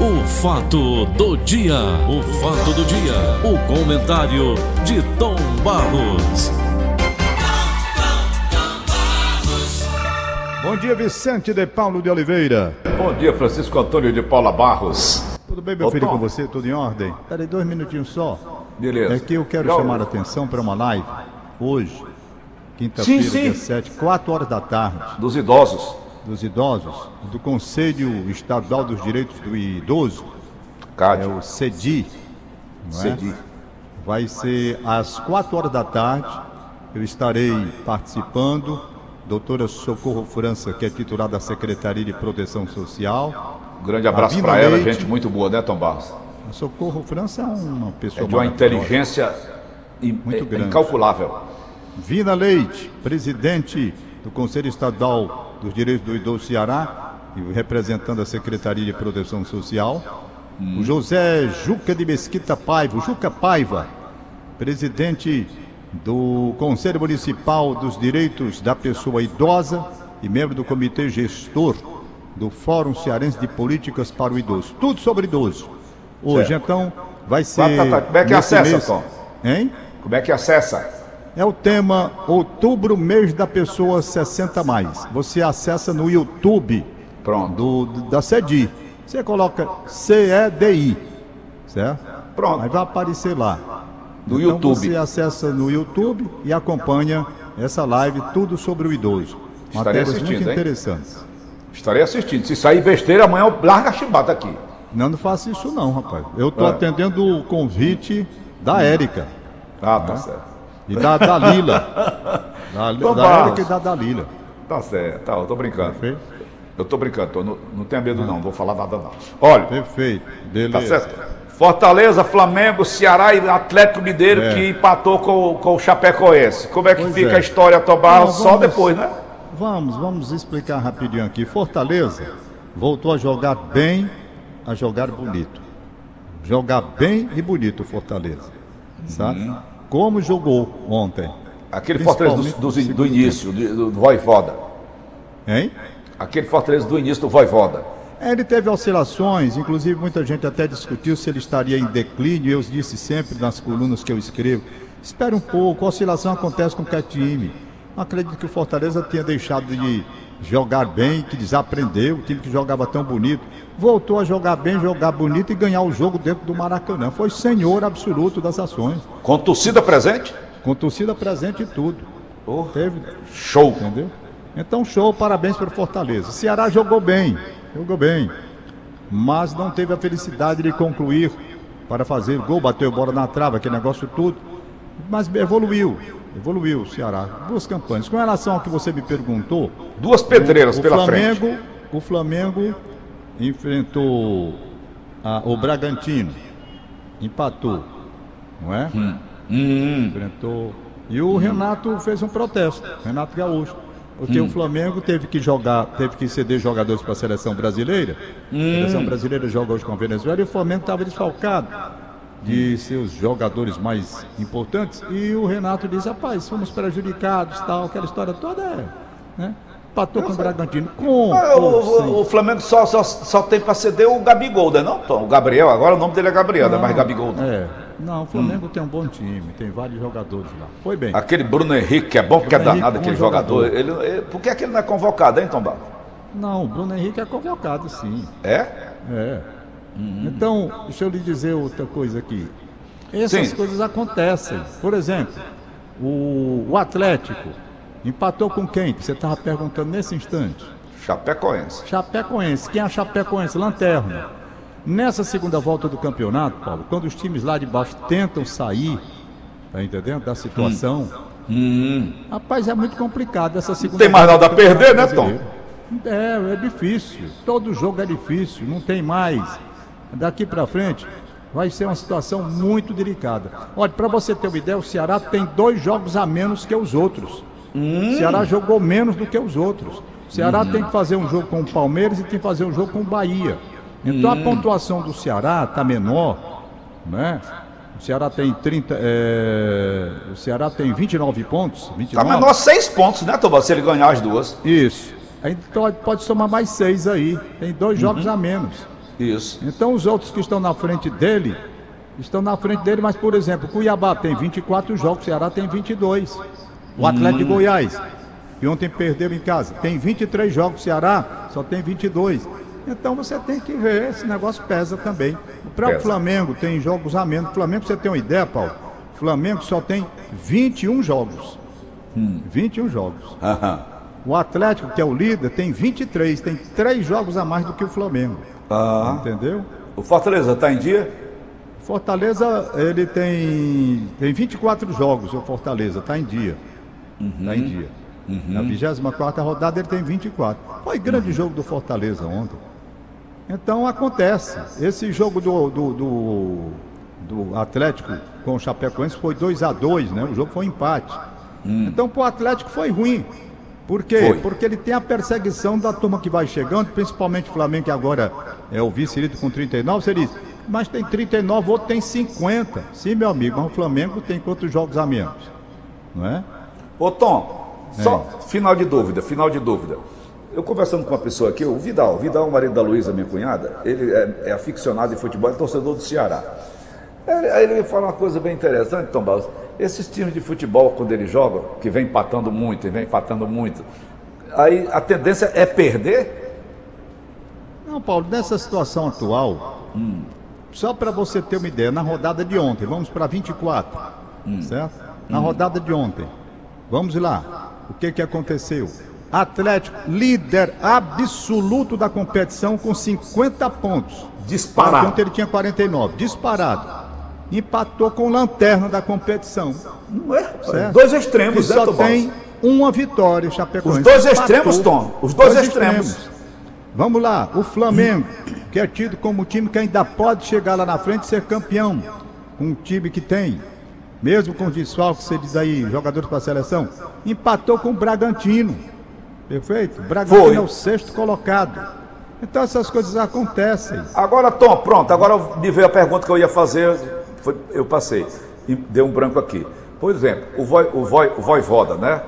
O fato do dia, o fato do dia, o comentário de Tom Barros. Bom dia, Vicente de Paulo de Oliveira. Bom dia, Francisco Antônio de Paula Barros. Tudo bem, meu Ô, filho, Tom. com você? Tudo em ordem? Peraí, dois minutinhos só. Beleza. É que eu quero Já- chamar a atenção para uma live hoje, quinta-feira, dia 7, 4 horas da tarde, Dos idosos. Dos idosos, do Conselho Estadual dos Direitos do Idoso, é o CEDI. é? Cedi. Vai ser às 4 horas da tarde. Eu estarei participando. Doutora Socorro França, que é titular da Secretaria de Proteção Social. Um grande abraço pra ela, gente muito boa, né, Tom Barros? A Socorro França é uma pessoa É de uma inteligência in- Muito grande. incalculável. Vina Leite, presidente do Conselho Estadual dos Direitos do Idoso Ceará e representando a Secretaria de Proteção Social. O José Juca de Mesquita Paiva, Juca Paiva, presidente do Conselho Municipal dos Direitos da Pessoa Idosa e membro do Comitê Gestor do Fórum Cearense de Políticas para o Idoso. Tudo sobre idoso. Hoje, Certo. então, vai ser. Como é que acessa, mês- Tom? Hein? Como é que acessa? É o tema Outubro, mês da pessoa 60 mais. Você acessa no YouTube Pronto. do, do- da CEDI. Você coloca CEDI, certo? Pronto. Aí vai aparecer lá. No então YouTube. Você acessa no YouTube e acompanha essa live, tudo sobre o idoso. Estarei Matérias assistindo, muito hein? interessantes. Estarei assistindo. Se sair besteira, amanhã eu largo a chibata aqui. Não, não faça isso não, rapaz. Eu estou É. atendendo o convite da Érica Ah, tá certo. E da Dalila. da Então da. Érica e da Dalila. Tá certo. Tá, eu tô brincando. Perfeito? Eu tô brincando, tô, não, não tenha medo não, não vou falar nada não. Olha, Perfeito. Beleza. Tá certo? Fortaleza, Flamengo, Ceará e Atlético Mineiro É. que empatou com, com o Chapecoense. Como é que Pois fica é. a história, Tobar? Não, Só depois, né? Vamos, vamos explicar rapidinho aqui. Fortaleza voltou a jogar bem, a jogar bonito. Jogar bem e bonito Fortaleza. Sabe? Uhum. Como jogou ontem. Aquele Fortaleza do, do- do início, do, do Voivoda. Hein? Aquele Fortaleza do início do Voivoda. É, Ele teve oscilações, inclusive muita gente até discutiu se ele estaria em declínio. Eu disse sempre nas colunas que eu escrevo: espere um pouco, a oscilação acontece com qualquer time. Acredito que o Fortaleza tenha deixado de jogar bem, que desaprendeu, o time que jogava tão bonito. Voltou a jogar bem, jogar bonito e ganhar o jogo dentro do Maracanã. Foi senhor absoluto das ações, Com torcida presente? com torcida presente e tudo. Oh, Teve show. Entendeu? Então, show, parabéns para o Fortaleza. Ceará jogou bem, jogou bem, mas não teve a felicidade de concluir para fazer gol, bateu bola na trave, aquele negócio tudo. Mas evoluiu, evoluiu o Ceará. Duas campanhas. Com relação ao que você me perguntou, Duas pedreiras o pela Flamengo, frente. o Flamengo enfrentou a- o Bragantino, empatou, não é? Hum. Enfrentou. E o Renato fez um protesto, Renato Gaúcho. Porque Hum. o Flamengo teve que jogar, teve que ceder jogadores para a seleção brasileira. Hum. A seleção brasileira joga hoje com a Venezuela e o Flamengo estava desfalcado de seus jogadores mais importantes. E o Renato diz, rapaz, fomos prejudicados, tal, aquela história toda é. Né? Empatou com o Bragantino. Com, o, o- o Flamengo só, só, só tem pra ceder o Gabigol, né? Não, Tom? O Gabriel, agora o nome dele é Gabriel, não é mais Gabigol. Não. É. Não, o Flamengo tem um bom time, tem vários jogadores lá. Foi bem. Aquele Bruno Henrique, que é bom, que é Bruno danado bom aquele jogador. jogador. Ele, ele- por que, é que ele não é convocado, hein, Tom Barros? Não, o Bruno Henrique é convocado, sim. É? É. Então, deixa eu lhe dizer outra coisa aqui. Essas Sim. coisas acontecem. Por exemplo, o, o Atlético empatou com quem? Que você estava perguntando nesse instante. Chapecoense. Chapecoense. Quem é a Chapecoense? Lanterna. Nessa segunda volta do campeonato, Paulo, quando os times lá de baixo tentam sair, tá entendendo? Da situação. Rapaz, é muito complicado essa segunda tem mais nada a perder, né, Tom? É, é difícil. Todo jogo é difícil, não tem mais. Daqui pra frente vai ser uma situação muito delicada. Olha, pra você ter uma ideia, o Ceará tem dois jogos a menos que os outros. O Ceará jogou menos do que os outros. O Ceará tem que fazer um jogo com o Palmeiras e tem que fazer um jogo com o Bahia. Então a pontuação do Ceará está menor, né? O Ceará tem 30, é, o Ceará tem 29 pontos, Tá 29. menor seis pontos, né, Barros, se ele ganhar as duas. Isso. Aí pode, pode somar mais seis aí. Tem dois jogos a menos. Isso. Então os outros que estão na frente dele, estão na frente dele, mas por exemplo, Cuiabá tem 24 jogos, Ceará tem 22. O Atlético de Goiás, que ontem perdeu em casa, tem 23 jogos, Ceará só tem 22. Então você tem que ver, esse negócio pesa também. O próprio Pesa. Flamengo tem jogos a menos. O Flamengo, você ter uma ideia, Paulo, o Flamengo só tem 21 jogos. 21 jogos. Aham. O Atlético, que é o líder, tem 23, tem três jogos a mais do que o Flamengo. Ah. Entendeu? O Fortaleza está em dia? Fortaleza, ele tem, tem 24 jogos, o Fortaleza, está em dia. Está em dia. Na 24 rodada ele tem 24. Foi grande jogo do Fortaleza ontem. Então acontece. Esse jogo do, do, do, do Atlético com o Chapecoense foi 2 a 2 né? O jogo foi um empate. Então pro Atlético foi ruim. Por quê? Foi. Porque ele tem a perseguição da turma que vai chegando, principalmente o Flamengo, que agora é o vice-líder com 39. Você diz, mas tem 39, o outro tem 50. Sim, meu amigo, mas o Flamengo tem quantos jogos a menos? Não é? Ô Tom, só final de dúvida, final de dúvida. Eu conversando com uma pessoa aqui, o Vidal, Vidal, o marido da Luísa, minha cunhada, ele é, é aficionado em futebol, é torcedor do Ceará. Aí aí ele me fala uma coisa bem interessante, Tom Barros. Esses times de futebol, quando eles jogam, que vem empatando muito e vem empatando muito, aí a tendência é perder? Não, Paulo, nessa situação atual, só para você ter uma ideia, na rodada de ontem, vamos para 24, certo? Na rodada de ontem, vamos lá, o que que aconteceu? Atlético, líder absoluto da competição com 50 pontos. Disparado. Ontem ele tinha 49, disparado. Empatou com o lanterna da competição. Não é? Certo? Dois extremos, que né, só tem uma vitória, o Chapecoense. Os dois Empatou. extremos, Tom. Os dois extremos. Vamos lá, o Flamengo, que é tido como time que ainda pode chegar lá na frente e ser campeão. Um time que tem, mesmo com os desfalques, você diz aí, jogadores para a seleção, empatou com o Bragantino. Perfeito? O Bragantino Foi. é o sexto colocado. Então essas coisas acontecem. Agora, Tom, pronto, agora me veio a pergunta que eu ia fazer, foi- eu passei, e deu um branco aqui. Por exemplo, o, voi, o, voi, o Voivoda, né?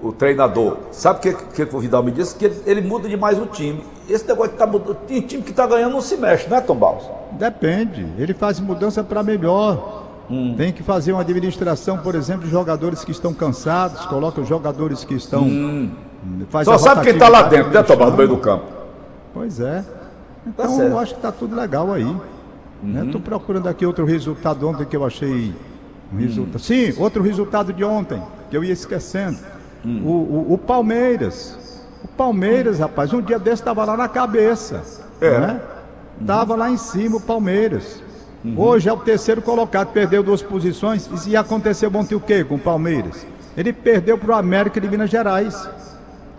O treinador, sabe o que, que o Vidal me disse? Que ele, ele muda demais o time. Esse negócio que tá mudando, tem time que tá ganhando não se mexe, né, Tom Barros? Depende. Ele faz mudança para melhor. Hum. Tem que fazer uma administração, por exemplo, de jogadores que estão cansados, coloca os jogadores que estão. Hum. Só sabe quem tá lá dentro, né, Tom Barros, no meio do campo? Pois é. Então certo. Uhum. eu acho que tá tudo legal aí. Né? Tô procurando aqui outro resultado ontem que eu achei. Um resultado. Sim, outro resultado de ontem, que eu ia esquecendo. Hum. O, o- o Palmeiras. O Palmeiras, rapaz, um dia desse estava lá na cabeça. É. Né? Tava lá em cima o Palmeiras. Uhum. Hoje é o terceiro colocado, perdeu duas posições. E aconteceu ontem o quê com o Palmeiras? Ele perdeu para o América de Minas Gerais.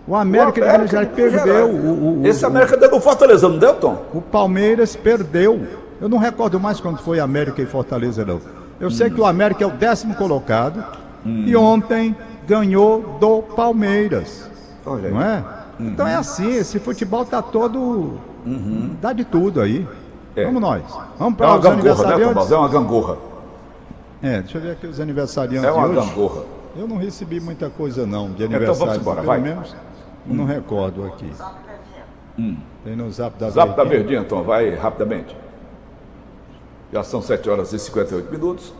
O América, de Minas Gerais Minas perdeu. Gerais. O, o- o- Esse América deu do Fortaleza, não deu, Tom? o Palmeiras perdeu. Eu não recordo mais quando foi América e Fortaleza, não. Eu sei que o América é o décimo colocado e ontem ganhou do Palmeiras. Olha. Não é? Então é assim, esse futebol tá todo. Dá de tudo aí. É. Vamos nós. Vamos É para uma os gangorra, né, aniversariantes. Barros? É uma gangorra. É, deixa eu ver aqui os aniversariantes É uma gangorra. Eu não recebi muita coisa não de Então aniversário. vamos embora, pelo vai. menos. eu Não recordo aqui. Tem no zap da Zap da Verdinha. Verdinha, Tom, vai rapidamente. Já são 7 horas e 58 minutos.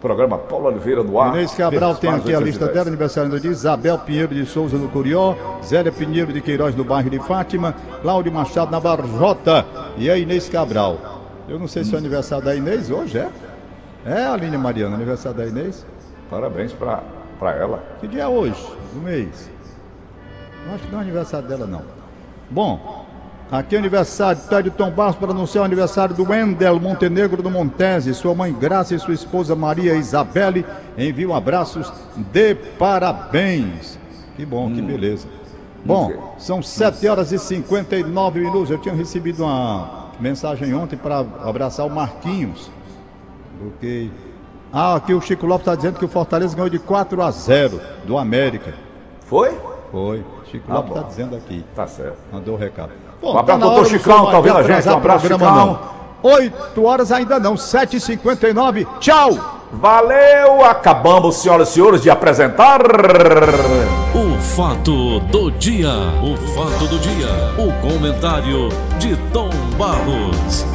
Programa Paulo Oliveira no ar. Inês Cabral tem aqui a lista 810. dela, aniversário do dia, Isabel Pinheiro de Souza no Curió, Zélia Pinheiro de Queiroz no bairro de Fátima, Cláudio Machado na Barjota e a Inês Cabral. Eu não sei se é o aniversário da Inês hoje, é? É, Aline Mariana, aniversário da Inês? Parabéns pra ela. Que dia é hoje, do mês? Não acho que não é aniversário dela, não. Bom, aqui é aniversário, tá de Tom Barros para anunciar o aniversário do Wendel Montenegro do Montese. Sua mãe Graça e sua esposa Maria Isabelle enviam abraços de parabéns. Que bom, que beleza. Bom, Ok. são 7 horas e 59 minutos. Eu tinha recebido uma mensagem ontem para abraçar o Marquinhos. Ok. Ah, aqui o Chico Lopes está dizendo que o Fortaleza ganhou de 4 a 0 do América. Foi? Foi. Chico Ah, Lopes bom. está dizendo aqui. Tá certo. Mandou o recado. Um abraço, tá doutor Chicão, tá ouvindo a gente? Um abraço, Chicão. não. 8 horas ainda não, 7h59. Tchau! Valeu! Acabamos, senhoras e senhores, de apresentar. O fato do dia. O fato do dia. O comentário de Tom Barros.